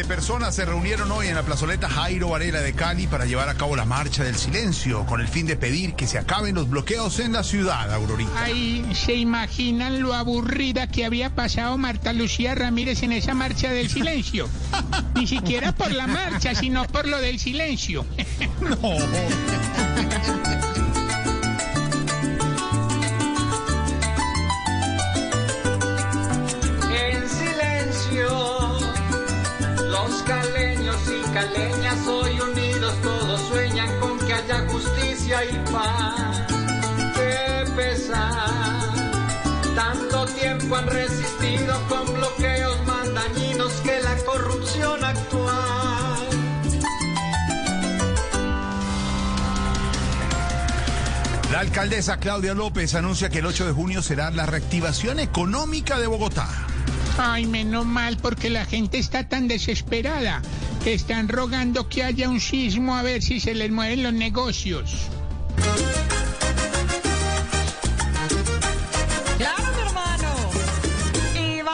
De personas se reunieron hoy en la plazoleta Jairo Varela de Cali para llevar a cabo la Marcha del Silencio con el fin de pedir que se acaben los bloqueos en la ciudad, Aurorita. Ay, ¿se imaginan lo aburrida que había pasado Marta Lucía Ramírez en esa Marcha del Silencio? Ni siquiera por la marcha, sino por lo del silencio. no. Caleños y caleñas hoy unidos todos sueñan con que haya justicia y paz. Qué pesar, tanto tiempo han resistido con bloqueos más dañinos que la corrupción actual. La alcaldesa Claudia López anuncia que el 8 de junio será la reactivación económica de Bogotá. Ay, menos mal, porque la gente está tan desesperada que están rogando que haya un sismo a ver si se les mueven los negocios.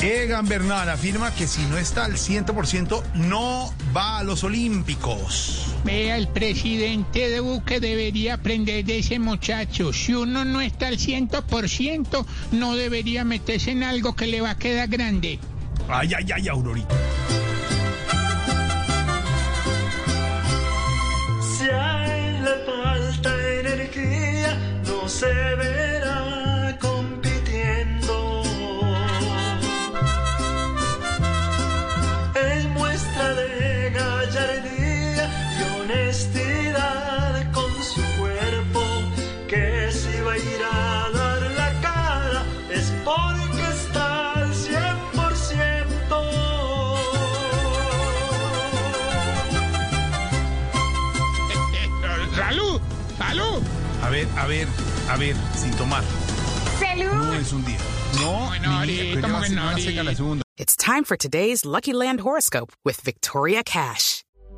Egan Bernal afirma que si no está al 100% no va a los Olímpicos. Vea, el presidente de Buque debería aprender de ese muchacho. Si uno no está al 100%, no debería meterse en algo que le va a quedar grande. Ay, ay, ay, Aurorita. Con su cuerpo, que si va a ir a dar la cara es porque está al 100%. ¡Salud! ¡Salud! A ver, a ver, a ver, sin tomar. No es un día. No, la ahorita. segunda. It's time for today's Lucky Land horoscope with Victoria Cash.